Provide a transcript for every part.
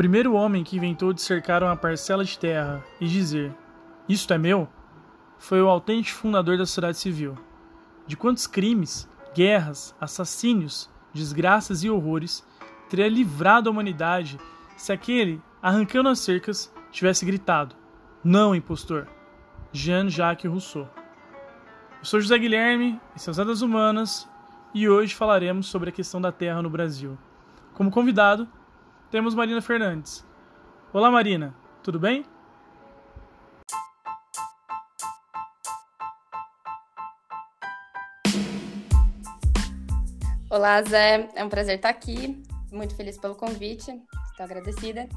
primeiro homem que inventou de cercar uma parcela de terra e dizer: Isto é meu, foi o autêntico fundador da sociedade civil. De quantos crimes, guerras, assassínios, desgraças e horrores teria livrado a humanidade se aquele, arrancando as cercas, tivesse gritado: Não, impostor! Jean-Jacques Rousseau. Eu sou José Guilherme, esse é Humanas, e hoje falaremos sobre a questão da terra no Brasil. Como convidado, temos Marina Fernandes. Olá, Marina, tudo bem? Olá, Zé. É um prazer estar aqui. Muito feliz pelo convite. Estou agradecida.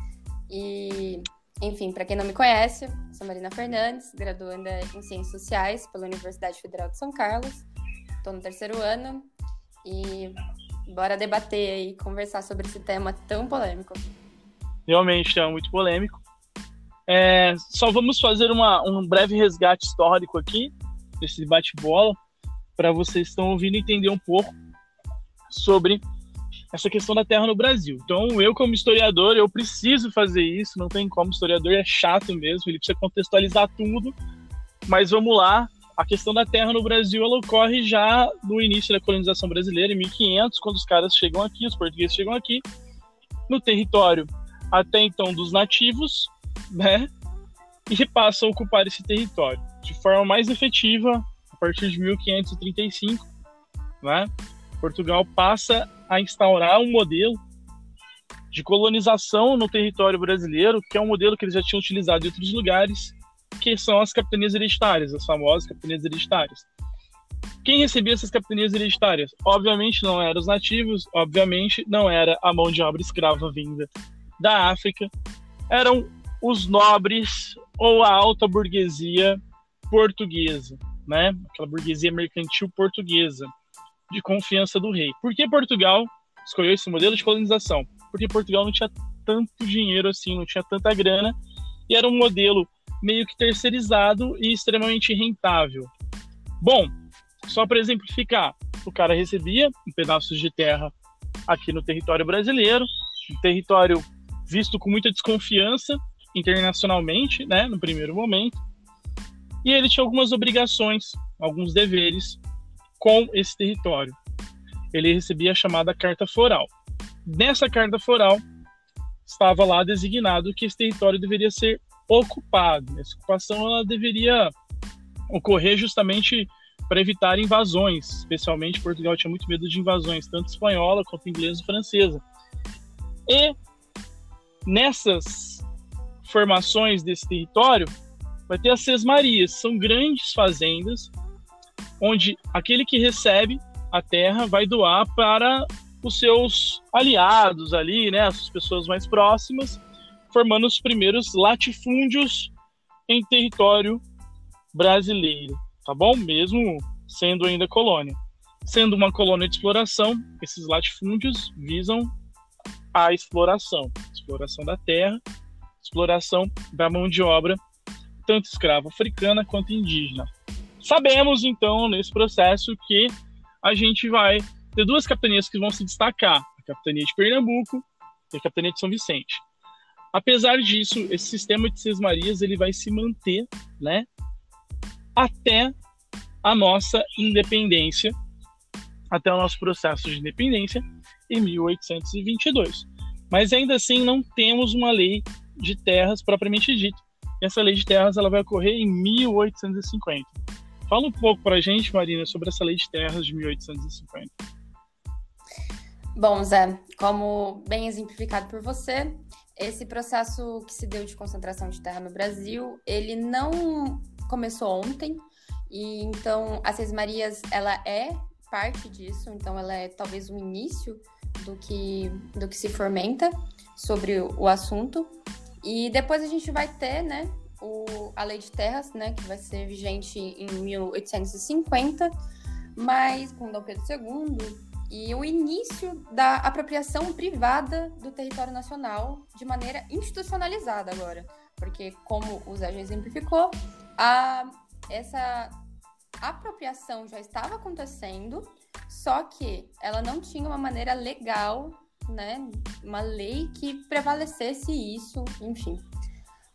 E, enfim, para quem não me conhece, sou Marina Fernandes, graduanda em Ciências Sociais pela Universidade Federal de São Carlos. Estou no terceiro ano e bora debater e conversar sobre esse tema tão polêmico. Realmente é muito polêmico. É, só vamos fazer uma, um breve resgate histórico aqui, desse bate-bola, para vocês que estão ouvindo entender um pouco sobre essa questão da terra no Brasil. Então, eu, como historiador, eu preciso fazer isso, não tem como, historiador é chato mesmo, ele precisa contextualizar tudo, mas vamos lá, a questão da terra no Brasil ela ocorre já no início da colonização brasileira, em 1500, quando os caras chegam aqui, os portugueses chegam aqui, no território até então dos nativos, né? E passam a ocupar esse território de forma mais efetiva a partir de 1535, né? Portugal passa a instaurar um modelo de colonização no território brasileiro, que é um modelo que eles já tinham utilizado em outros lugares, que são as capitanias hereditárias, as famosas capitanias hereditárias. Quem recebia essas capitanias hereditárias? Obviamente não eram os nativos, obviamente não era a mão de obra escrava vinda da África, eram os nobres ou a alta burguesia portuguesa, né? Aquela burguesia mercantil portuguesa de confiança do rei. Por que Portugal escolheu esse modelo de colonização? Porque Portugal não tinha tanto dinheiro assim, não tinha tanta grana e era um modelo meio que terceirizado e extremamente rentável. Bom, só para exemplificar, o cara recebia um pedaço de terra aqui no território brasileiro, um território visto com muita desconfiança internacionalmente, né, no primeiro momento, e ele tinha algumas obrigações, alguns deveres com esse território. Ele recebia a chamada carta foral. Nessa carta foral estava lá designado que esse território deveria ser ocupado. Essa ocupação ela deveria ocorrer justamente para evitar invasões, especialmente Portugal tinha muito medo de invasões, tanto espanhola quanto inglesa e francesa. E nessas formações desse território vai ter as sesmarias, são grandes fazendas onde aquele que recebe a terra vai doar para os seus aliados ali, né, as pessoas mais próximas, formando os primeiros latifúndios em território brasileiro, tá bom? Mesmo sendo ainda colônia. Sendo uma colônia de exploração, esses latifúndios visam a exploração, exploração da terra, exploração da mão de obra, tanto escrava africana quanto indígena. Sabemos, então, nesse processo, que a gente vai ter duas capitanias que vão se destacar: a capitania de Pernambuco e a capitania de São Vicente. Apesar disso, esse sistema de sesmarias ele vai se manter, né, até a nossa independência, até o nosso processo de independência em 1822. Mas ainda assim não temos uma lei de terras propriamente dita. Essa lei de terras ela vai ocorrer em 1850. Fala um pouco para a gente, Marina, sobre essa lei de terras de 1850. Bom, Zé, como bem exemplificado por você, esse processo que se deu de concentração de terra no Brasil, ele não começou ontem, e então a Seis Marias, ela é parte disso, então ela é talvez o início do que, do que se fomenta sobre o assunto. E depois a gente vai ter, né, o, a Lei de Terras, né, que vai ser vigente em 1850, mas com Dom Pedro II, e o início da apropriação privada do território nacional de maneira institucionalizada agora. Porque, como o Zé já exemplificou, a, essa apropriação já estava acontecendo, só que ela não tinha uma maneira legal né, uma lei que prevalecesse isso, enfim.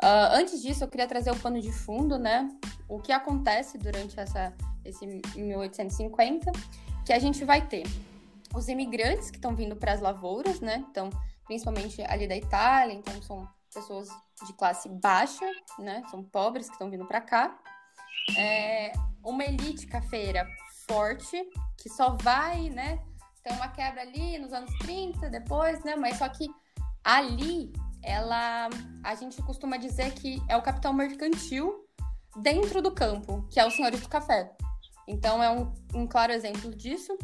Uh, antes disso, eu queria trazer o pano de fundo, né? O que acontece durante essa, esse 1850, que a gente vai ter os imigrantes que estão vindo para as lavouras, né? Então, principalmente ali da Itália, então são pessoas de classe baixa, né? São pobres que estão vindo para cá. É, uma elite cafeira forte, que só vai, né? Tem uma quebra ali nos anos 30, depois, né? Mas só que ali, ela, a gente costuma dizer que é o capital mercantil dentro do campo, que é os senhores do café. Então, é um, um claro exemplo disso.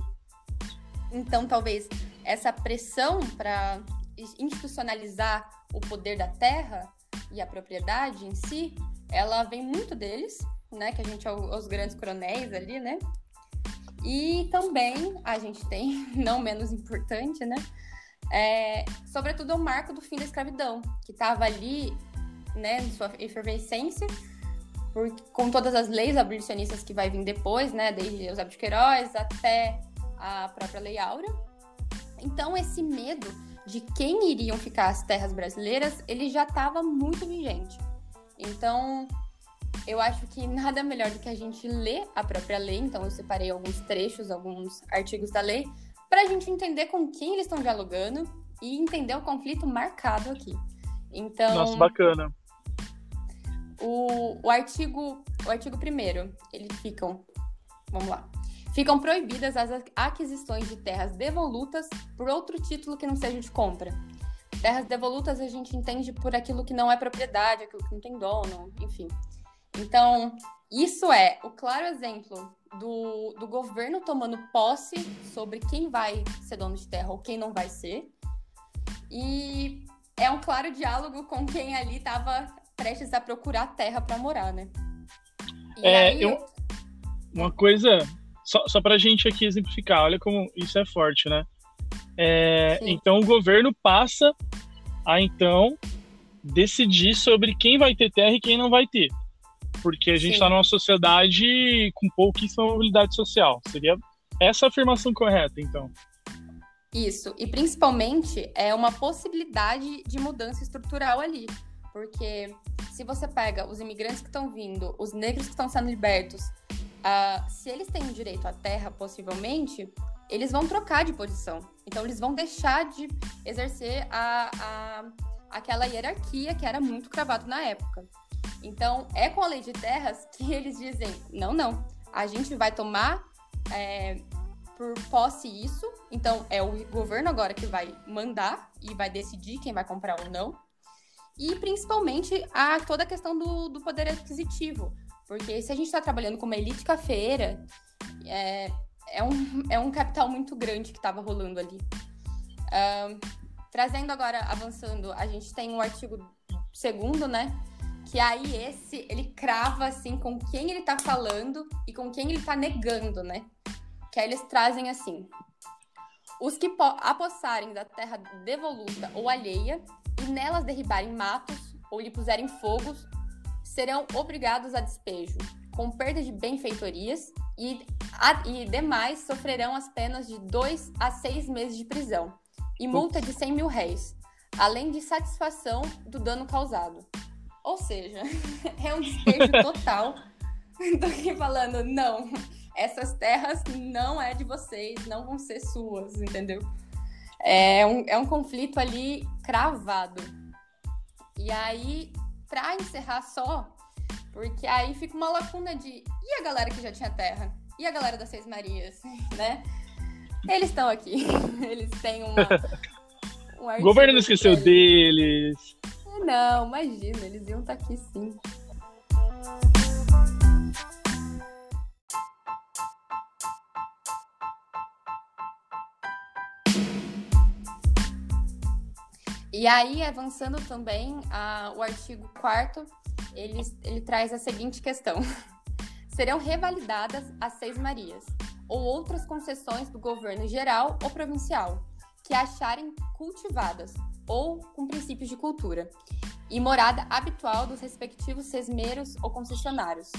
Então, talvez essa pressão para institucionalizar o poder da terra e a propriedade em si, ela vem muito deles, né? Que a gente é os grandes coronéis ali, né? E também a gente tem, não menos importante, né? É, sobretudo o marco do fim da escravidão, que estava ali, né, em sua efervescência, com todas as leis abolicionistas que vai vir depois, né, desde de Queiroz até a própria Lei Áurea. Então, esse medo de quem iriam ficar as terras brasileiras, ele já estava muito vigente. Então, eu acho que nada melhor do que a gente ler a própria lei. Então, eu separei alguns trechos, alguns artigos da lei, para a gente entender com quem eles estão dialogando e entender o conflito marcado aqui. Então. Nossa, bacana. O, o artigo o artigo primeiro, eles ficam. Vamos lá. Ficam proibidas as aquisições de terras devolutas por outro título que não seja de compra. Terras devolutas a gente entende por aquilo que não é propriedade, aquilo que não tem dono, enfim. Então, isso é o claro exemplo do, do governo tomando posse sobre quem vai ser dono de terra ou quem não vai ser. E é um claro diálogo com quem ali estava prestes a procurar terra para morar, né? E é, aí, eu... Uma coisa, só, só para a gente aqui exemplificar, olha como isso é forte, né? É, então o governo passa a então decidir sobre quem vai ter terra e quem não vai ter porque a gente está numa sociedade com pouquíssima mobilidade social. Seria essa a afirmação correta, então? Isso, e principalmente é uma possibilidade de mudança estrutural ali, porque se você pega os imigrantes que estão vindo, os negros que estão sendo libertos, uh, se eles têm direito à terra, possivelmente, eles vão trocar de posição. Então, eles vão deixar de exercer a, a, aquela hierarquia que era muito cravado na época. Então, é com a lei de terras que eles dizem: não, não, a gente vai tomar é, por posse isso. Então, é o governo agora que vai mandar e vai decidir quem vai comprar ou não. E principalmente a toda a questão do, do poder aquisitivo. Porque se a gente está trabalhando com uma elite cafeira, é, é, um, é um capital muito grande que estava rolando ali. Um, trazendo agora, avançando, a gente tem um artigo segundo, né? que aí esse ele crava assim com quem ele tá falando e com quem ele tá negando, né? Que aí eles trazem assim: os que apossarem da terra devoluta ou alheia e nelas derribarem matos ou lhe puserem fogos serão obrigados a despejo, com perda de benfeitorias e, a, e demais sofrerão as penas de dois a seis meses de prisão e multa de 100 mil réis, além de satisfação do dano causado. Ou seja, é um despejo total do que falando, não, essas terras não é de vocês, não vão ser suas, entendeu? É um, é um conflito ali cravado. E aí, pra encerrar só, porque aí fica uma lacuna de. E a galera que já tinha terra? E a galera das Seis Marias, né? Eles estão aqui. Eles têm uma. Um o governo não esqueceu deles. Não, imagina, eles iam estar tá aqui sim. E aí, avançando também, a, o artigo 4 ele, ele traz a seguinte questão: serão revalidadas as Seis Marias ou outras concessões do governo geral ou provincial que acharem cultivadas ou com princípios de cultura, e morada habitual dos respectivos sesmeiros ou concessionários.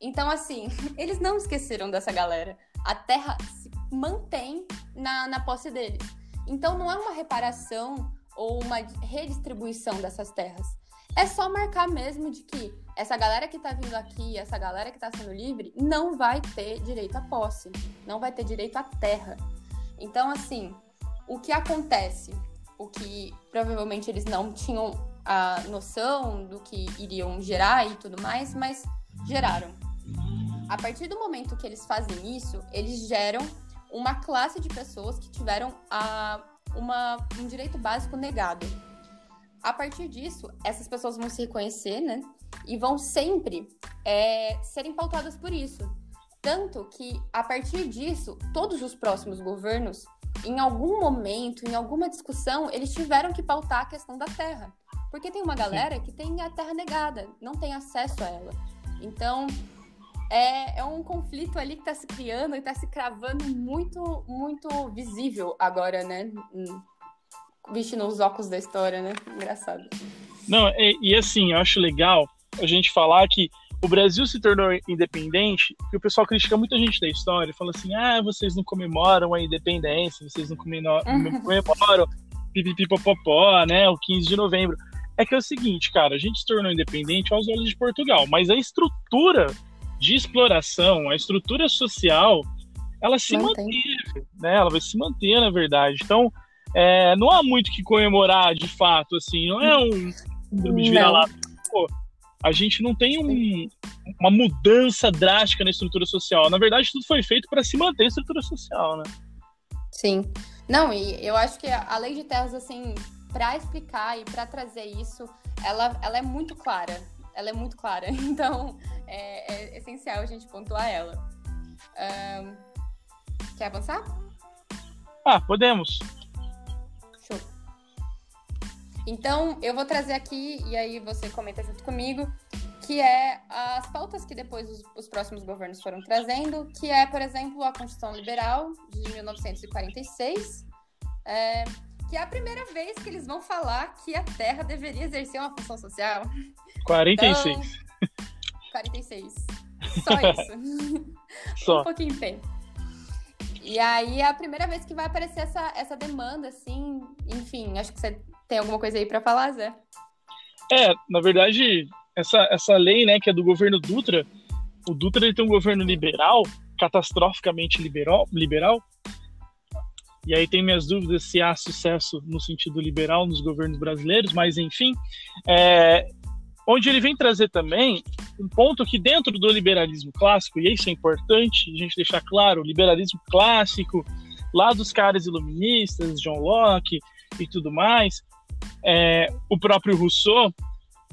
Então, assim, eles não esqueceram dessa galera. A terra se mantém na, na posse deles. Então não é uma reparação ou uma redistribuição dessas terras. É só marcar mesmo de que essa galera que tá vindo aqui, essa galera que tá sendo livre, não vai ter direito à posse, não vai ter direito à terra. Então, assim, o que acontece? O que provavelmente eles não tinham a noção do que iriam gerar e tudo mais, mas geraram. A partir do momento que eles fazem isso, eles geram uma classe de pessoas que tiveram a, uma, um direito básico negado. A partir disso, essas pessoas vão se reconhecer, né? E vão sempre é, serem pautadas por isso. Tanto que, a partir disso, todos os próximos governos, em algum momento, em alguma discussão, eles tiveram que pautar a questão da terra. Porque tem uma galera que tem a terra negada, não tem acesso a ela. Então, é, é um conflito ali que está se criando e está se cravando muito, muito visível agora, né? Vestindo os óculos da história, né? Engraçado. Não, e, e assim, eu acho legal a gente falar que o Brasil se tornou independente, porque o pessoal critica muita gente da história, fala assim, ah, vocês não comemoram a independência, vocês não comemoram, comemoram pipipipopopó, né, o 15 de novembro. É que é o seguinte, cara, a gente se tornou independente aos olhos de Portugal, mas a estrutura de exploração, a estrutura social, ela se Mantém. manteve, né? Ela vai se manter, na verdade. Então, é, não há muito que comemorar, de fato, assim, não é um de lá. Pô, a gente não tem um, uma mudança drástica na estrutura social. Na verdade, tudo foi feito para se manter a estrutura social, né? Sim. Não, e eu acho que a lei de terras, assim, para explicar e para trazer isso, ela, ela é muito clara. Ela é muito clara. Então, é, é essencial a gente pontuar ela. Um, quer avançar? Ah, podemos. Show. Então, eu vou trazer aqui, e aí você comenta junto comigo, que é as pautas que depois os, os, próximos governos foram trazendo, que é, por exemplo, a Constituição Liberal de 1946, é, que é a primeira vez que eles vão falar que a Terra deveria exercer uma função social. 46. Então, 46. Só isso. Só. um pouquinho tempo. E aí é a primeira vez que vai aparecer essa, essa demanda, assim. Enfim, acho que você tem alguma coisa aí para falar, Zé? É, na verdade, essa, essa lei, né, que é do governo Dutra, o Dutra ele tem um governo liberal, catastroficamente liberal, liberal. E aí tem minhas dúvidas se há sucesso no sentido liberal nos governos brasileiros, mas enfim, é, onde ele vem trazer também um ponto que dentro do liberalismo clássico, e isso é importante a gente deixar claro, o liberalismo clássico, lá dos caras iluministas, John Locke e tudo mais, é, o próprio Rousseau,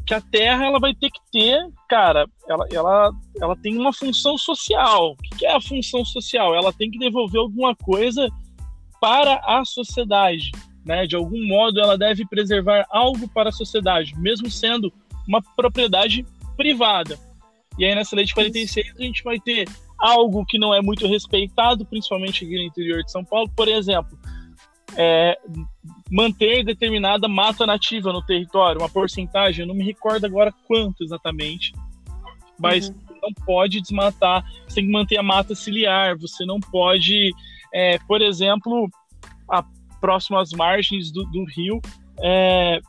que a Terra ela vai ter que ter, cara, ela, ela, ela tem uma função social. O que é a função social? Ela tem que devolver alguma coisa para a sociedade. Né? De algum modo, ela deve preservar algo para a sociedade, mesmo sendo uma propriedade privada. E aí nessa lei de 46 a gente vai ter algo que não é muito respeitado, principalmente aqui no interior de São Paulo, por exemplo, é, manter determinada mata nativa no território, uma porcentagem, eu não me recordo agora quanto exatamente, mas uhum. não pode desmatar, você tem que manter a mata ciliar, você não pode, é, por exemplo, a, próximo às margens do, do rio, é,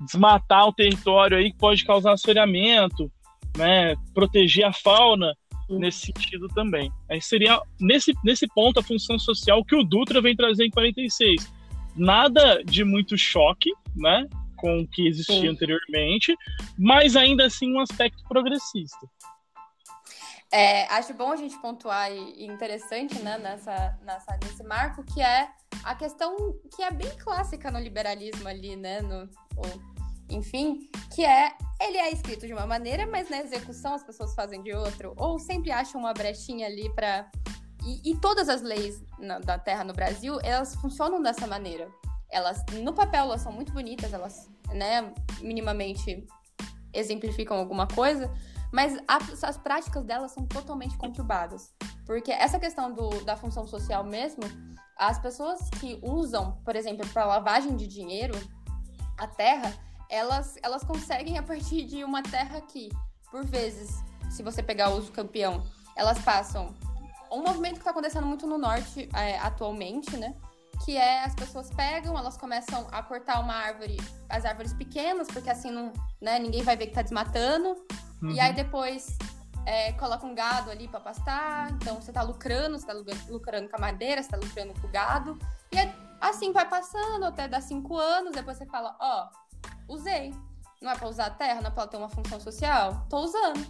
desmatar o território aí que pode causar assoreamento, né, proteger a fauna nesse sentido também. Aí seria nesse, nesse ponto a função social que o Dutra vem trazer em 46. Nada de muito choque, né, com o que existia Sim. anteriormente, mas ainda assim um aspecto progressista. É, acho bom a gente pontuar e interessante né, nessa, nessa, nesse marco, que é a questão que é bem clássica no liberalismo ali, né? No, enfim, que é ele é escrito de uma maneira, mas na execução as pessoas fazem de outro, ou sempre acham uma brechinha ali para e, e, todas as leis na, da Terra no Brasil, elas funcionam dessa maneira. Elas, no papel, elas são muito bonitas, elas, né, minimamente exemplificam alguma coisa, mas as, as práticas delas são totalmente conturbadas. Porque essa questão do, da função social mesmo, as pessoas que usam, por exemplo, para lavagem de dinheiro, a terra, elas, elas conseguem a partir de uma terra que, por vezes, se você pegar o uso campeão, elas passam um movimento que está acontecendo muito no norte é, atualmente, né? que é as pessoas pegam, elas começam a cortar uma árvore, as árvores pequenas, porque assim não, né, ninguém vai ver que tá desmatando. Uhum. E aí depois é, coloca um gado ali para pastar, então você tá lucrando, você tá lucrando com a madeira, você tá lucrando com o gado. E é, assim vai passando até dar cinco anos, depois você fala, ó, oh, usei. Não é para usar a terra, não é para ter uma função social? Tô usando.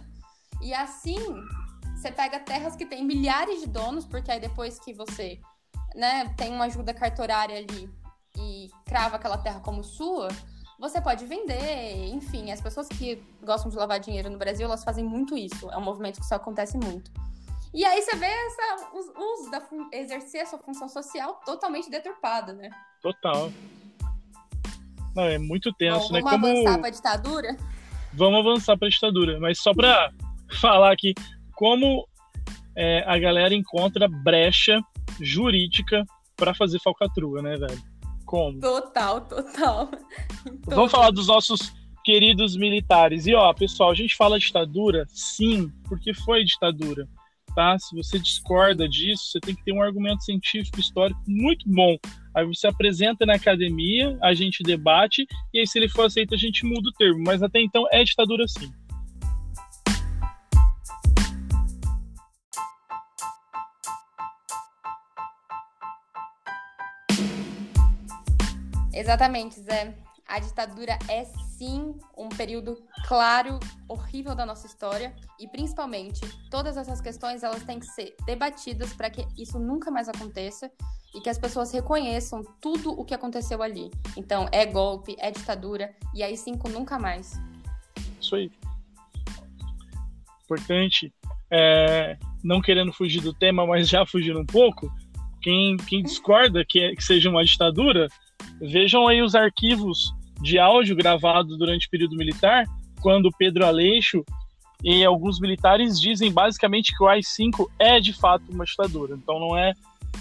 E assim, você pega terras que tem milhares de donos, porque aí depois que você né, tem uma ajuda cartorária ali e crava aquela terra como sua, você pode vender, enfim, as pessoas que gostam de lavar dinheiro no Brasil, elas fazem muito isso. É um movimento que só acontece muito. E aí você vê essa, o uso da exercer a sua função social totalmente deturpada, né? Total. Não, é muito tenso, Bom, né? Vamos Como... avançar para ditadura? Vamos avançar para a ditadura, mas só para falar aqui como é, a galera encontra brecha jurídica para fazer falcatrua, né, velho? Como? Total, total. Vamos falar dos nossos queridos militares. E ó, pessoal, a gente fala ditadura, sim, porque foi ditadura. Tá? Se você discorda disso, você tem que ter um argumento científico histórico muito bom. Aí você apresenta na academia, a gente debate, e aí se ele for aceito, a gente muda o termo. Mas até então é ditadura sim. Exatamente, Zé. A ditadura é sim um período claro, horrível da nossa história e principalmente todas essas questões elas têm que ser debatidas para que isso nunca mais aconteça e que as pessoas reconheçam tudo o que aconteceu ali. Então, é golpe, é ditadura e aí cinco nunca mais. Isso aí. Importante, é, não querendo fugir do tema, mas já fugindo um pouco, quem, quem discorda que, é, que seja uma ditadura Vejam aí os arquivos de áudio gravados durante o período militar, quando Pedro Aleixo e alguns militares dizem basicamente que o AI-5 é de fato uma ditadura. Então não é,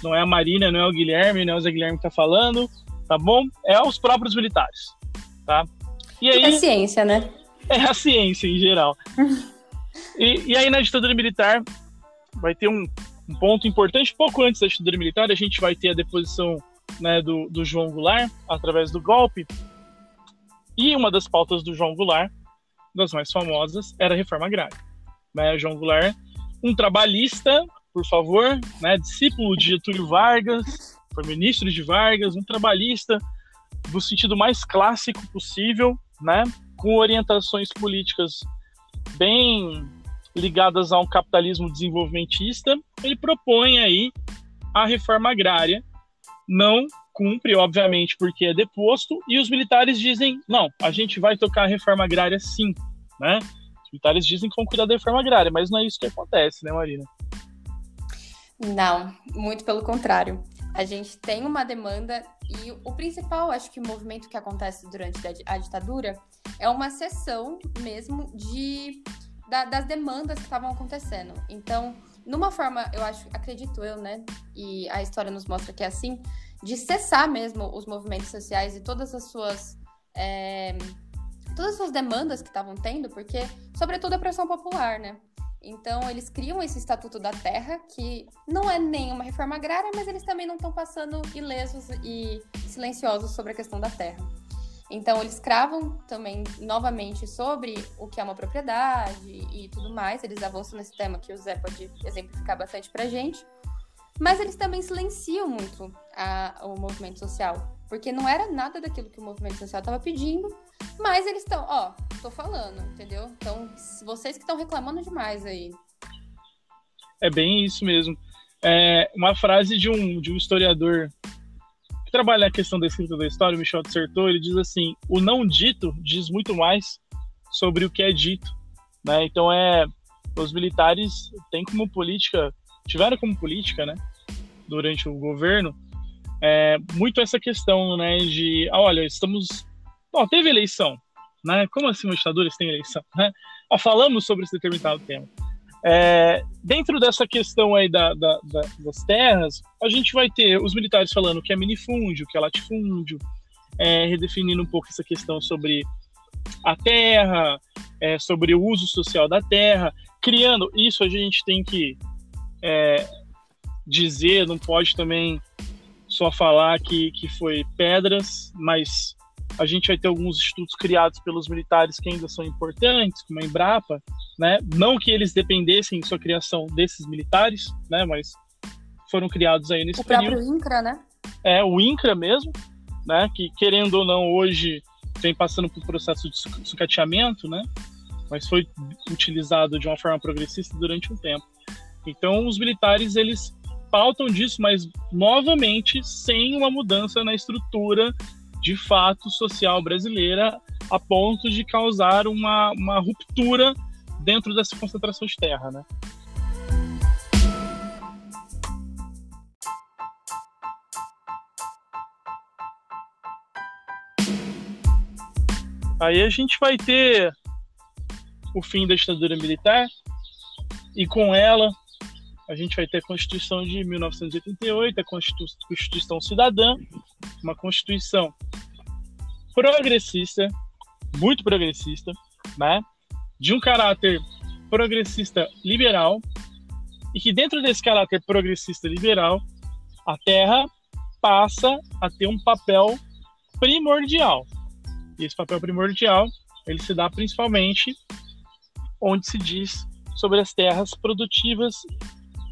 não é a Marina, não é o Guilherme, não é o Zé Guilherme que está falando, tá bom? É os próprios militares, tá? E aí, é ciência, né? É a ciência em geral. e, e aí na ditadura militar vai ter um, um ponto importante, pouco antes da ditadura militar, a gente vai ter a deposição né, do, do João Goulart através do golpe. E uma das pautas do João Goulart, das mais famosas, era a reforma agrária. Né, João Goulart, um trabalhista, por favor, né, discípulo de Getúlio Vargas, foi ministro de Vargas, um trabalhista do sentido mais clássico possível, né, com orientações políticas bem ligadas a um capitalismo desenvolvimentista, ele propõe aí a reforma agrária não cumpre, obviamente, porque é deposto, e os militares dizem: não, a gente vai tocar a reforma agrária sim, né? Os militares dizem que vão cuidar da reforma agrária, mas não é isso que acontece, né, Marina? Não, muito pelo contrário. A gente tem uma demanda e o principal, acho que o movimento que acontece durante a ditadura é uma sessão mesmo de da, das demandas que estavam acontecendo. Então, numa forma, eu acho, acredito eu, né? E a história nos mostra que é assim, de cessar mesmo os movimentos sociais e todas as suas. É, todas as suas demandas que estavam tendo, porque, sobretudo, a pressão popular, né? Então, eles criam esse Estatuto da Terra, que não é nem uma reforma agrária, mas eles também não estão passando ilesos e silenciosos sobre a questão da terra. Então, eles cravam também novamente sobre o que é uma propriedade e tudo mais. Eles avançam nesse tema que o Zé pode exemplificar bastante pra gente. Mas eles também silenciam muito a, o movimento social. Porque não era nada daquilo que o movimento social estava pedindo. Mas eles estão, ó, tô falando, entendeu? Então, vocês que estão reclamando demais aí. É bem isso mesmo. É uma frase de um, de um historiador trabalha a questão da escrita da história, o Michel dissertou, ele diz assim: o não dito diz muito mais sobre o que é dito. Né? Então, é, os militares têm como política, tiveram como política, né, durante o governo, é, muito essa questão né, de: ah, olha, estamos. Bom, teve eleição. Né? Como assim os ditadores têm eleição? Né? Ah, falamos sobre esse determinado tema. É, dentro dessa questão aí da, da, da, das terras, a gente vai ter os militares falando que é minifúndio, que é latifúndio, é, redefinindo um pouco essa questão sobre a terra, é, sobre o uso social da terra, criando. Isso a gente tem que é, dizer, não pode também só falar que, que foi pedras, mas a gente vai ter alguns estudos criados pelos militares que ainda são importantes, como a Embrapa, né? Não que eles dependessem de sua criação desses militares, né? Mas foram criados aí nesse o período. O próprio INCRA, né? É, o INCRA mesmo, né? Que querendo ou não, hoje vem passando por processo de sucateamento, né? Mas foi utilizado de uma forma progressista durante um tempo. Então, os militares, eles pautam disso, mas novamente sem uma mudança na estrutura de fato social brasileira a ponto de causar uma, uma ruptura dentro dessa concentração de terra, né? Aí a gente vai ter o fim da ditadura militar e com ela a gente vai ter a Constituição de 1988, a Constituição Cidadã, uma Constituição progressista, muito progressista, né? De um caráter progressista liberal, e que dentro desse caráter progressista liberal, a terra passa a ter um papel primordial. E esse papel primordial, ele se dá principalmente onde se diz sobre as terras produtivas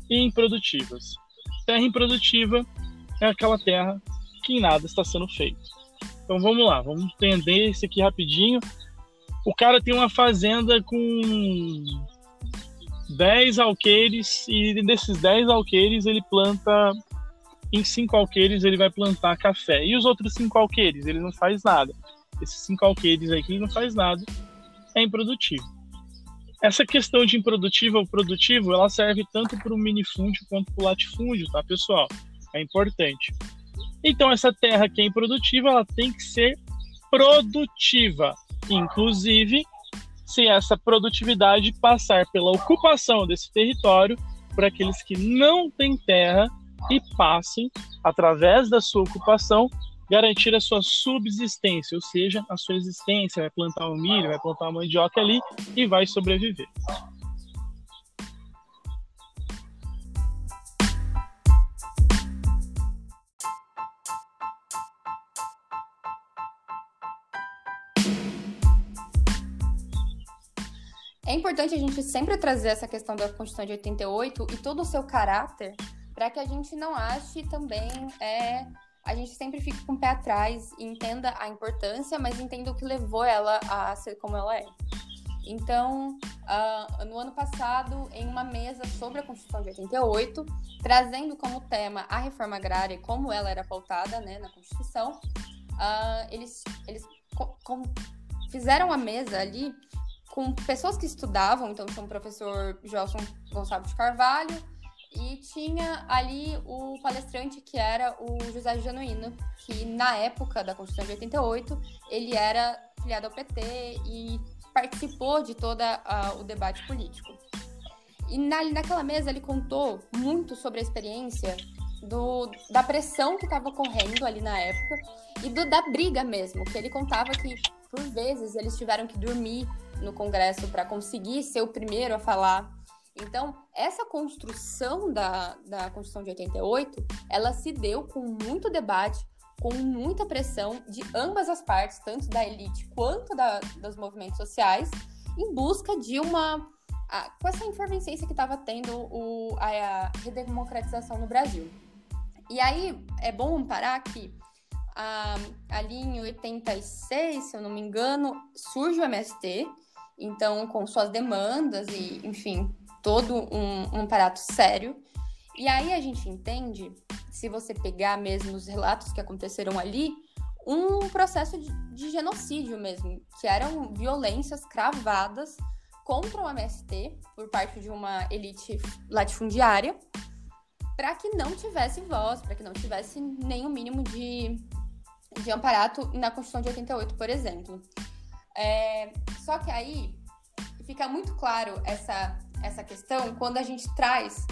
e improdutivas. Terra improdutiva é aquela terra que em nada está sendo feito. Então vamos lá, vamos entender isso aqui rapidinho. O cara tem uma fazenda com 10 alqueires e desses 10 alqueires ele planta em 5 alqueires ele vai plantar café. E os outros 5 alqueires, ele não faz nada. Esses 5 alqueires aí que ele não faz nada é improdutivo. Essa questão de improdutivo ou produtivo, ela serve tanto para o minifúndio quanto para o latifúndio, tá, pessoal? É importante. Então, essa terra que é improdutiva, ela tem que ser produtiva. Inclusive, se essa produtividade passar pela ocupação desse território por aqueles que não têm terra e passem, através da sua ocupação, garantir a sua subsistência, ou seja, a sua existência, vai plantar um milho, vai plantar uma mandioca ali e vai sobreviver. É importante a gente sempre trazer essa questão da Constituição de 88 e todo o seu caráter para que a gente não ache também é, a gente sempre fique com o pé atrás e entenda a importância, mas entenda o que levou ela a ser como ela é. Então, uh, no ano passado, em uma mesa sobre a Constituição de 88, trazendo como tema a reforma agrária e como ela era pautada né, na Constituição, uh, eles, eles fizeram a mesa ali com pessoas que estudavam, então tinha o professor Gelson Gonçalves de Carvalho e tinha ali o palestrante que era o José Genuíno, que na época da Constituição de 88 ele era filiado ao PT e participou de todo o debate político. E na, naquela mesa ele contou muito sobre a experiência do, da pressão que estava ocorrendo ali na época e do, da briga mesmo, que ele contava que por vezes eles tiveram que dormir no Congresso para conseguir ser o primeiro a falar. Então, essa construção da, da Constituição de 88, ela se deu com muito debate, com muita pressão de ambas as partes, tanto da elite quanto da, dos movimentos sociais, em busca de uma. A, com essa efervescência que estava tendo o, a, a, redemocratização no Brasil. E aí, é bom parar que a, ali em 86, se eu não me engano, surge o MST, então, com suas demandas e, enfim, todo um, um aparato sério. E aí a gente entende, se você pegar mesmo os relatos que aconteceram ali, um processo de, de genocídio mesmo, que eram violências cravadas contra o MST por parte de uma elite latifundiária, para que não tivesse voz, para que não tivesse nenhum mínimo de, de amparato na Constituição de 88, por exemplo. É, só que aí fica muito claro essa, essa questão quando a gente traz,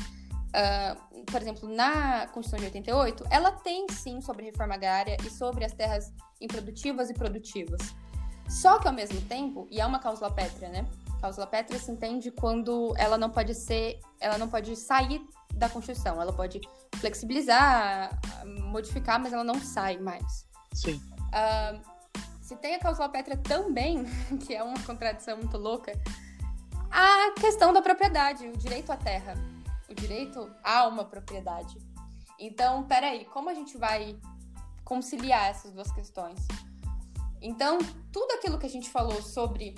uh, por exemplo, na Constituição de 88, ela tem sim sobre reforma agrária e sobre as terras improdutivas e produtivas. Só que ao mesmo tempo, e é uma cláusula pétrea, né? Cláusula pétrea se entende quando ela não pode ser, ela não pode sair da Constituição. Ela pode flexibilizar, modificar, mas ela não sai mais. Sim. Uh, se tem a cláusula pétrea também, que é uma contradição muito louca, a questão da propriedade, o direito à terra, o direito a uma propriedade. Então, peraí, como a gente vai conciliar essas duas questões? Então, tudo aquilo que a gente falou sobre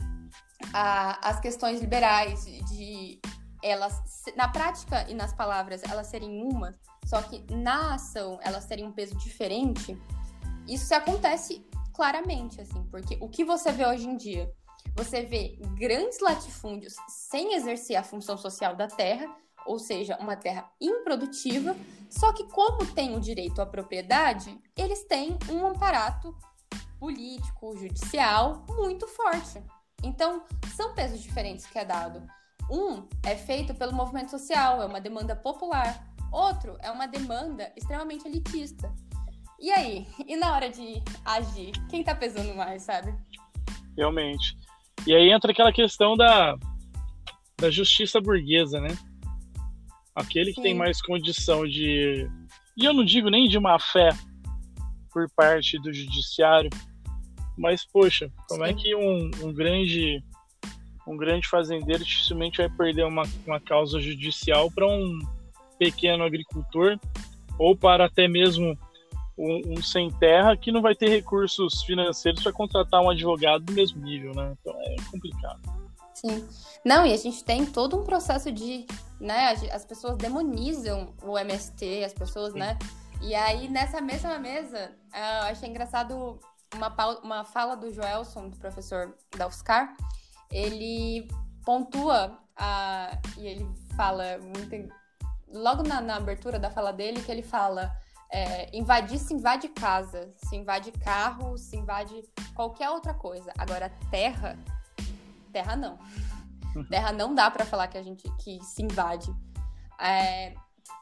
a, as questões liberais, de elas, na prática e nas palavras, elas serem uma, só que na ação elas terem um peso diferente, isso acontece claramente, assim, porque o que você vê hoje em dia? Você vê grandes latifúndios sem exercer a função social da terra, ou seja, uma terra improdutiva, só que como tem o direito à propriedade, eles têm um aparato político, judicial muito forte. Então, são pesos diferentes que é dado. Um é feito pelo movimento social, é uma demanda popular. Outro é uma demanda extremamente elitista. E aí? E na hora de agir, quem tá pesando mais, sabe? Realmente. E aí entra aquela questão da, da justiça burguesa, né? Aquele Sim. que tem mais condição de. E eu não digo nem de má fé por parte do judiciário, mas, poxa, como é Sim. é que um, um, grande um grande fazendeiro dificilmente vai perder uma, uma causa judicial para um pequeno agricultor ou para até mesmo um, um, sem terra que não vai ter recursos financeiros para contratar um advogado do mesmo nível, né? Então é complicado. Sim. Não, e a gente tem todo um processo de, né, as pessoas demonizam o MST, as pessoas, Sim. né? E aí, nessa mesma mesa, eu achei engraçado uma, uma fala do Joelson, do professor da UFSCar, ele pontua a, e ele fala muito, logo na, na abertura da fala dele que ele fala é, invadir se invade casa, se invade carro, se invade qualquer outra coisa. Agora terra, terra não. Uhum. Terra não dá para falar que a gente que se invade. É,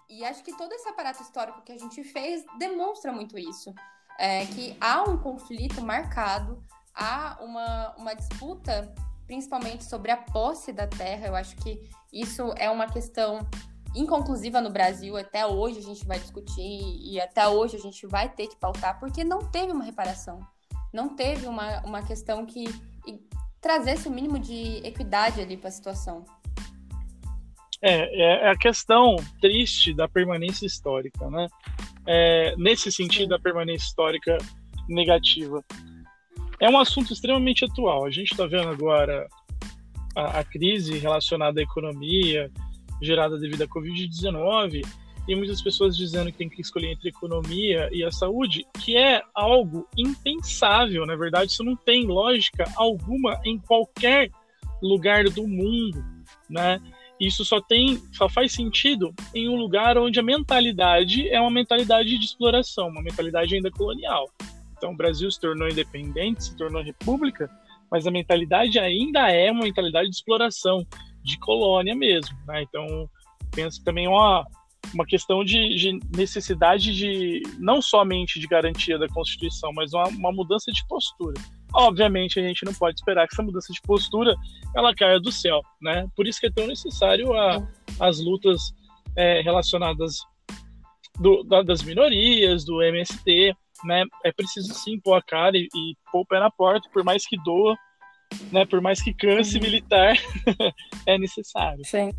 e acho que todo esse aparato histórico que a gente fez demonstra muito isso é, que há um conflito marcado, há uma, uma disputa, principalmente sobre a posse da terra. Eu acho que isso é uma questão inconclusiva no Brasil. Até hoje a gente vai discutir e até hoje a gente vai ter que pautar, porque não teve uma reparação. Não teve uma, uma questão que trazesse o mínimo de equidade ali para a situação. É, é a questão triste da permanência histórica, né? é, nesse sentido da permanência histórica negativa. É um assunto extremamente atual. A gente está vendo agora a, a, crise relacionada à economia gerada devido à Covid-19 e muitas pessoas dizendo que tem que escolher entre economia e a saúde, que é algo impensável. Na verdade, isso não tem lógica alguma em qualquer lugar do mundo, né? Isso só tem, só faz sentido em um lugar onde a mentalidade é uma mentalidade de exploração, uma mentalidade ainda colonial. Então, o Brasil se tornou independente, se tornou república, mas a mentalidade ainda é uma mentalidade de exploração, de colônia mesmo. Né? Então, penso também uma, uma questão de, de, necessidade de não somente de garantia da Constituição, mas uma, uma mudança de postura. Obviamente, a gente não pode esperar que essa mudança de postura ela caia do céu, né? Por isso que é tão necessário a, as lutas é, relacionadas do, da, das minorias, do MST, né? É preciso sim pôr a cara e, e pôr o pé na porta, por mais que doa, né? Por mais que canse uhum. militar, é necessário. Sim.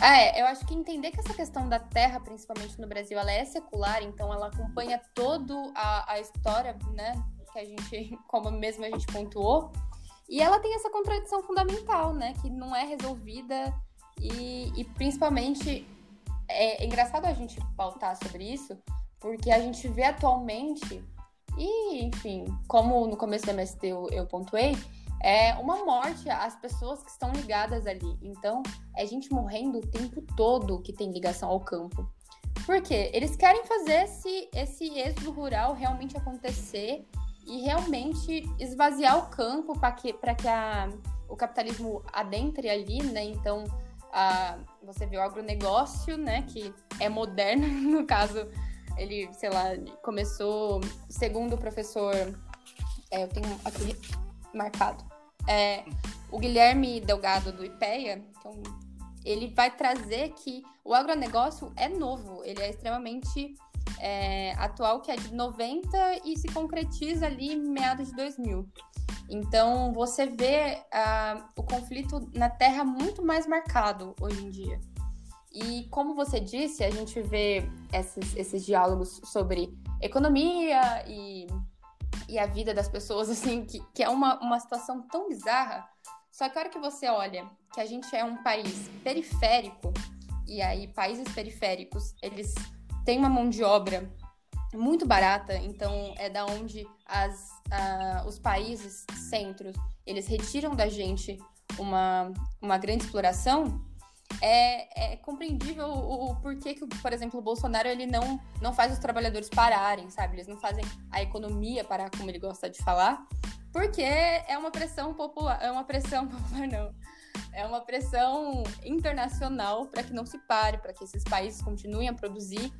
É, eu acho que entender que essa questão da terra, principalmente no Brasil, ela é secular, então ela acompanha toda a, a história, né, que a gente, como mesmo a gente pontuou, e ela tem essa contradição fundamental, né? Que não é resolvida e, e principalmente é, é engraçado a gente pautar sobre isso, porque a gente vê atualmente, e enfim, como no começo da MST eu, eu pontuei, é uma morte às pessoas que estão ligadas ali. Então, é gente morrendo o tempo todo que tem ligação ao campo. Por quê? Eles querem fazer esse, esse êxodo rural realmente acontecer e realmente esvaziar o campo para que, que a, o capitalismo adentre ali, né? Então, a, você vê o agronegócio, né? Que é moderno, no caso, ele, sei lá, começou, segundo o professor, é, eu tenho aqui marcado, é, o Guilherme Delgado do IPEA, então, ele vai trazer que o agronegócio é novo, ele é extremamente é, atual, que é de 90 e se concretiza ali em meados de 2000. Então, você vê uh, o conflito na terra muito mais marcado hoje em dia. E como você disse, a gente vê esses, esses diálogos sobre economia e, e a vida das pessoas, assim, que, que é uma, uma situação tão bizarra. Só que a hora que você olha que a gente é um país periférico, e aí países periféricos, eles têm uma mão de obra muito barata, então é da onde as, uh, os países centros eles retiram da gente uma, uma grande exploração, é, é compreendível o, o, porquê que, por exemplo, o Bolsonaro ele não, não faz os trabalhadores pararem, sabe? Eles não fazem a economia parar, como ele gosta de falar, porque é uma pressão popular, é uma pressão popular não, é uma pressão internacional para que não se pare, para que esses países continuem a produzir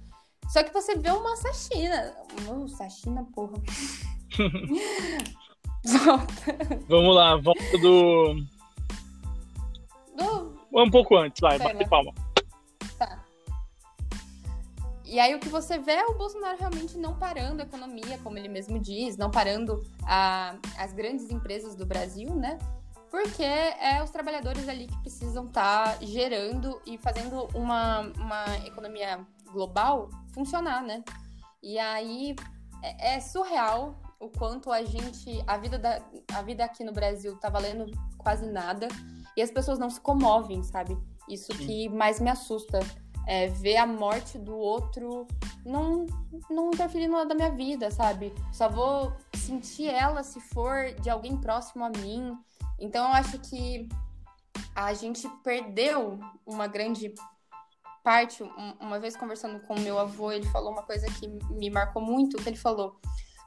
só que você vê uma Sachina. Nossa, Sachina, porra. volta. Vamos lá, volta do. Do. Um pouco antes, vai, bate palma. Tá. E aí o que você vê é o Bolsonaro realmente não parando a economia, como ele mesmo diz, não parando a, as grandes empresas do Brasil, né? Porque é os trabalhadores ali que precisam estar tá gerando e fazendo uma, uma economia global funcionar, né? E aí é, é surreal o quanto a gente. A vida, da, a vida aqui no Brasil tá valendo quase nada e as pessoas não se comovem, sabe? Isso Sim. que mais me assusta. É, ver a morte do outro não, não interferir nada da minha vida, sabe? Só vou sentir ela se for de alguém próximo a mim. Então eu acho que a gente perdeu uma grande parte, uma vez conversando com meu avô, ele falou uma coisa que me marcou muito, que ele falou: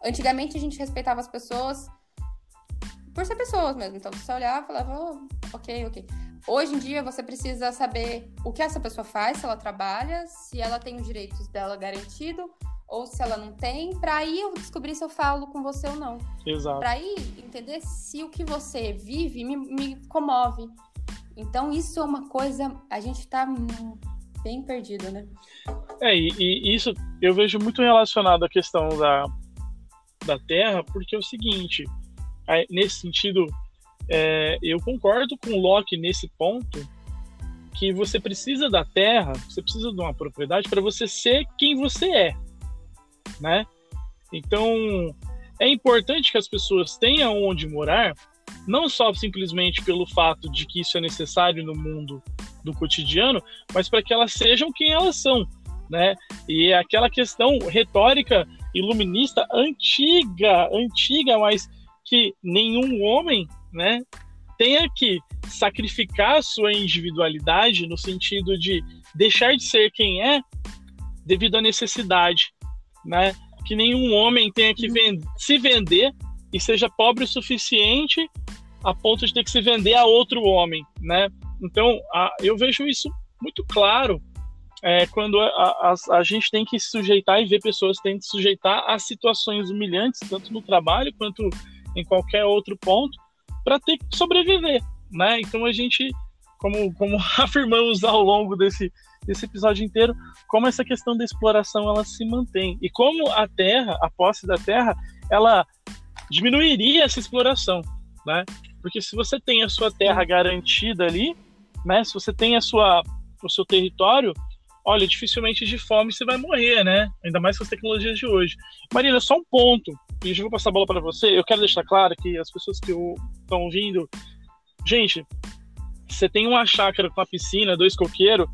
antigamente a gente respeitava as pessoas por ser pessoas mesmo. Então você olhava e falava, oh, ok, ok. Hoje em dia você precisa saber o que essa pessoa faz, se ela trabalha, se ela tem os direitos dela garantido ou se ela não tem, para aí eu descobrir se eu falo com você ou não. Exato. Para aí entender se o que você vive me, me comove. Então isso é uma coisa, a gente tá bem perdido, né? É, e, e, isso eu vejo muito relacionado à questão da, da Terra, porque é o seguinte, nesse sentido, é, eu concordo com Locke nesse ponto, que você precisa da terra, você precisa de uma propriedade para você ser quem você é, né? Então, é importante que as pessoas tenham onde morar, não só simplesmente pelo fato de que isso é necessário no mundo do cotidiano, mas para que elas sejam quem elas são, né? E é aquela questão retórica iluminista antiga, antiga, mas que nenhum homem, né, tenha que sacrificar a sua individualidade no sentido de deixar de ser quem é devido à necessidade, né? Que nenhum homem tenha que vend se vender e seja pobre o suficiente a ponto de ter que se vender a outro homem, né? Então, a, eu vejo isso muito claro é, quando a, a, a, gente tem que se sujeitar e ver pessoas têm que se sujeitar a situações humilhantes, tanto no trabalho quanto em qualquer outro ponto, para ter que sobreviver, né? Então a gente, como, como afirmamos ao longo desse, desse episódio inteiro, como essa questão da exploração ela se mantém e como a terra, a posse da terra, ela diminuiria essa exploração, né? Porque se você tem a sua terra garantida ali, né? Se você tem a sua, o seu território, olha, dificilmente de fome você vai morrer, né? Ainda mais com as tecnologias de hoje. Marina, só um ponto, e já vou passar a bola para você. Eu quero deixar claro que as pessoas que estão ouvindo, gente, você tem uma chácara com uma piscina, dois coqueiros,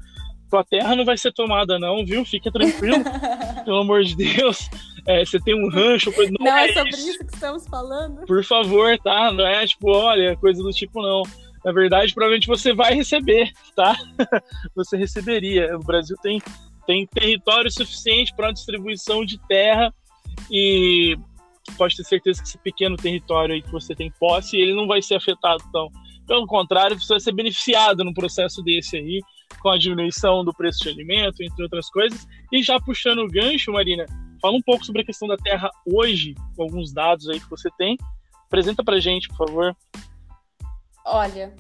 tua terra não vai ser tomada, não, viu? Fica tranquilo, pelo amor de Deus. É, você tem um rancho. Não, não é, é, sobre isso. isso que estamos falando. Por favor, tá? Não é tipo, olha, coisa do tipo, não na verdade, provavelmente você vai receber, tá? você receberia. O Brasil tem, tem território suficiente para distribuição de terra e pode ter certeza que esse pequeno território aí que você tem posse, ele não vai ser afetado tão. Pelo contrário, você vai ser beneficiado no processo desse aí, com a diminuição do preço de alimento, entre outras coisas. E já puxando o gancho, Marina, fala um pouco sobre a questão da terra hoje, com alguns dados aí que você tem. Apresenta pra gente, por favor. Olha,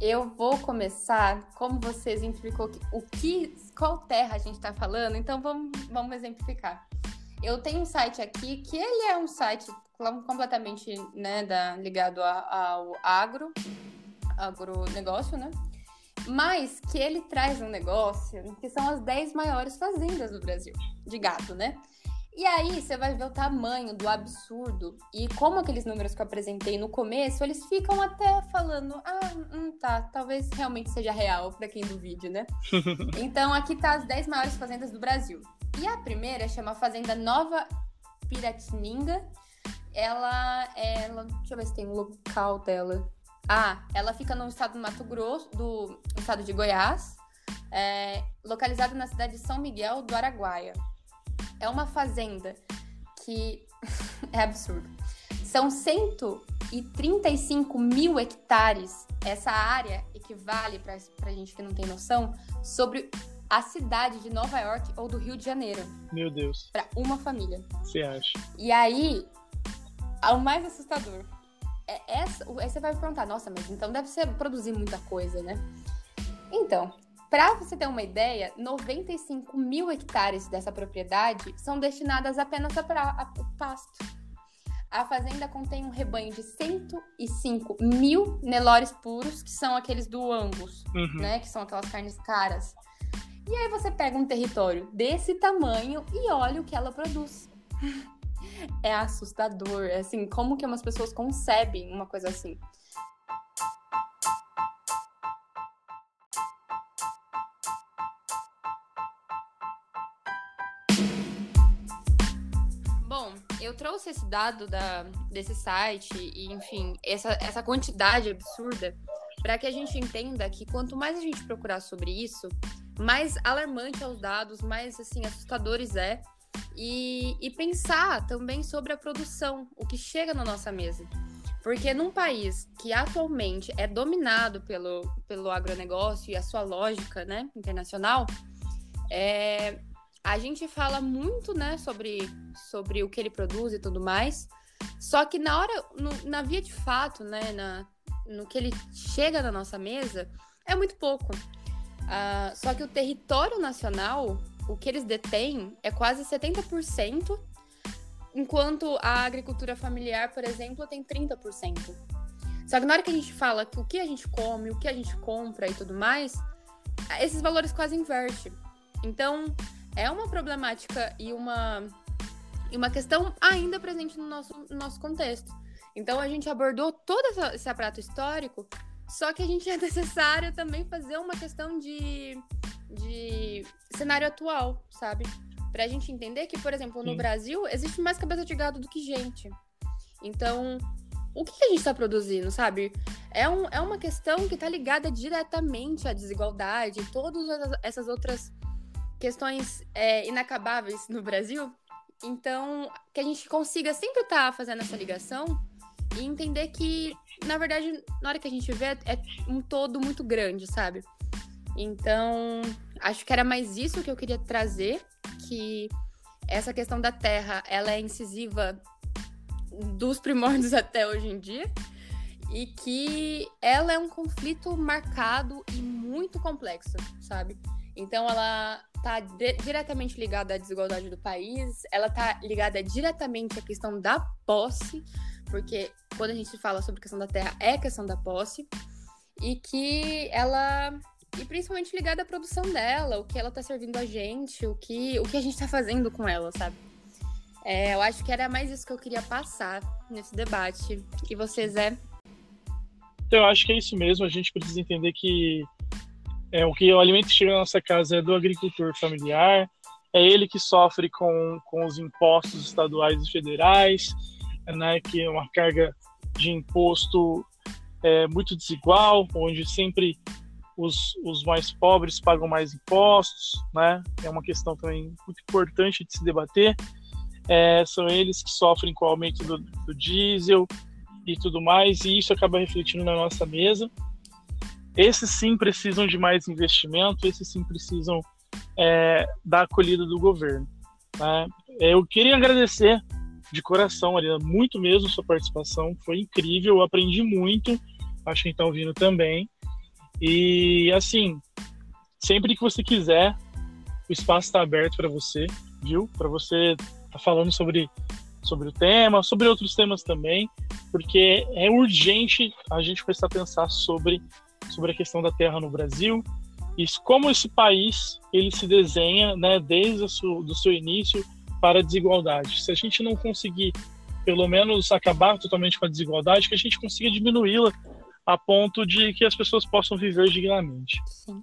eu vou começar, como você exemplificou o que, qual terra a gente está falando, então vamos, vamos exemplificar. Eu tenho um site aqui que ele é um site completamente né, da, ligado ao agro, agronegócio, né? Mas que ele traz um negócio que são as 10 maiores fazendas do Brasil, de gado, né? E aí você vai ver o tamanho do absurdo e como aqueles números que eu apresentei no começo, eles ficam até falando, ah, hum, tá, talvez realmente seja real para quem duvide, né? então aqui tá as 10 maiores fazendas do Brasil. E a primeira chama Fazenda Nova Piratininga. Ela é, ela, deixa eu ver se tem um local dela. Ah, ela fica no estado do Mato Grosso, do estado de Goiás, é, localizada na cidade de São Miguel do Araguaia. É uma fazenda que é absurdo. São 135 mil hectares. Essa área equivale, para a gente que não tem noção, sobre a cidade de Nova York ou do Rio de Janeiro. Meu Deus. Para uma família. Você acha? E aí, o mais assustador. É essa, aí você vai me perguntar, nossa, mas então deve ser produzir muita coisa, né? Então, para você ter uma ideia, 95 mil hectares dessa propriedade são destinadas apenas para o pasto. A fazenda contém um rebanho de 105 mil Nelores puros, que são aqueles do Angus, uhum. né? Que são aquelas carnes caras. E aí você pega um território desse tamanho e olha o que ela produz. é assustador, é assim, como que umas pessoas concebem uma coisa assim. Trouxe esse dado da, desse site e, enfim, essa, essa quantidade absurda para que a gente entenda que quanto mais a gente procurar sobre isso, mais alarmante é os dados, mais assim assustadores é. E, e pensar também sobre a produção, o que chega na nossa mesa. Porque num país que atualmente é dominado pelo, pelo agronegócio e a sua lógica né, internacional, é, a gente fala muito, né, sobre, sobre o que ele produz e tudo mais. Só que na hora, no, na via de fato, né, na, no que ele chega na nossa mesa, é muito pouco. Uh, só que o território nacional, o que eles detêm é quase 70%, enquanto a agricultura familiar, por exemplo, tem 30%. Só que na hora que a gente fala que o que a gente come, o que a gente compra e tudo mais, esses valores quase invertem. Então, é uma problemática e uma, e uma questão ainda presente no nosso, no nosso contexto. Então a gente abordou todo esse aparato histórico, só que a gente é necessário também fazer uma questão de, de cenário atual, sabe? Pra gente entender que, por exemplo, no Sim. Brasil existe mais cabeça de gado do que gente. Então, o que a gente está produzindo, sabe? É, um, é uma questão que está ligada diretamente à desigualdade, todas essas outras questões é, inacabáveis no Brasil. Então, que a gente consiga sempre estar tá fazendo essa ligação e entender que, na verdade, na hora que a gente vê, é um todo muito grande, sabe? Então, acho que era mais isso que eu queria trazer, que essa questão da terra, ela é incisiva dos primórdios até hoje em dia, e que ela é um conflito marcado e muito complexo, sabe? Então ela está diretamente ligada à desigualdade do país, ela está ligada diretamente à questão da posse, porque quando a gente fala sobre questão da terra, é questão da posse, e que ela. E principalmente ligada à produção dela, o que ela está servindo a gente, o que, o que a gente está fazendo com ela, sabe? É, eu acho que era mais isso que eu queria passar nesse debate. E você, Zé? Então, eu acho que é isso mesmo. A gente precisa entender que é, o que o alimento chega na nossa casa é do agricultor familiar, é ele que sofre com, com os impostos estaduais e federais, né, que é uma carga de imposto é, muito desigual, onde sempre os, os mais pobres pagam mais impostos, né? É uma questão também muito importante de se debater. É, são eles que sofrem com o aumento do, do diesel e tudo mais, e isso acaba refletindo na nossa mesa. Esses sim precisam de mais investimento, esses sim precisam é, da acolhida do governo. Né? Eu queria agradecer de coração, Marina, muito mesmo sua participação, foi incrível, eu aprendi muito, acho que está ouvindo também. E assim, sempre que você quiser, o espaço está aberto para você, viu? Para você tá falando sobre, sobre o tema, sobre outros temas também, porque é urgente a gente começar a pensar sobre, sobre a questão da terra no Brasil e como esse país ele se desenha, né, desde o seu, do seu início para a desigualdade. Se a gente não conseguir, pelo menos, acabar totalmente com a desigualdade, que a gente consiga diminuí-la a ponto de que as pessoas possam viver dignamente. Sim.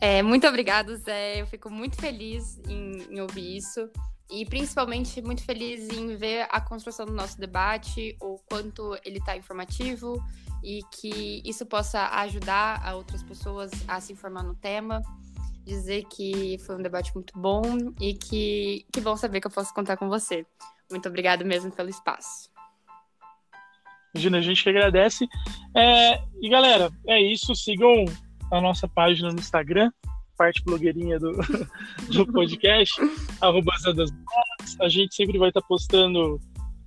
É, muito obrigado, Zé. Eu fico muito feliz em, em ouvir isso e principalmente muito feliz em ver a construção do nosso debate, o quanto ele está informativo e que isso possa ajudar a outras pessoas a se informar no tema. Dizer que foi um debate muito bom e que, que bom saber que eu posso contar com você. Muito obrigada mesmo pelo espaço. Imagina, a gente que agradece. É, e galera, é isso. Sigam a nossa página no Instagram, parte blogueirinha do, do podcast, arroba. A gente sempre vai estar postando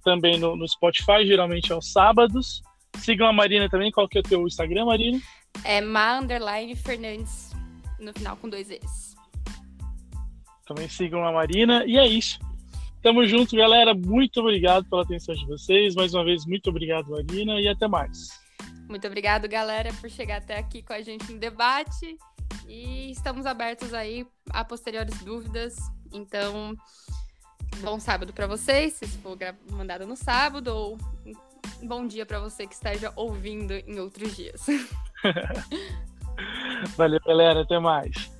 também no, no, Spotify, geralmente aos sábados. Sigam a Marina também. Qual que é o teu Instagram, Marina? É Ma Underline Fernandes, no final com dois Es. Também sigam a Marina. E é isso. Tamo junto, galera. Muito obrigado pela atenção de vocês. Mais uma vez, muito obrigado, Marina, e até mais. Muito obrigado, galera, por chegar até aqui com a gente no debate. E estamos abertos aí a posteriores dúvidas. Então, bom sábado para vocês, se for mandado no sábado, ou bom dia para você que esteja ouvindo em outros dias. Valeu, galera. Até mais.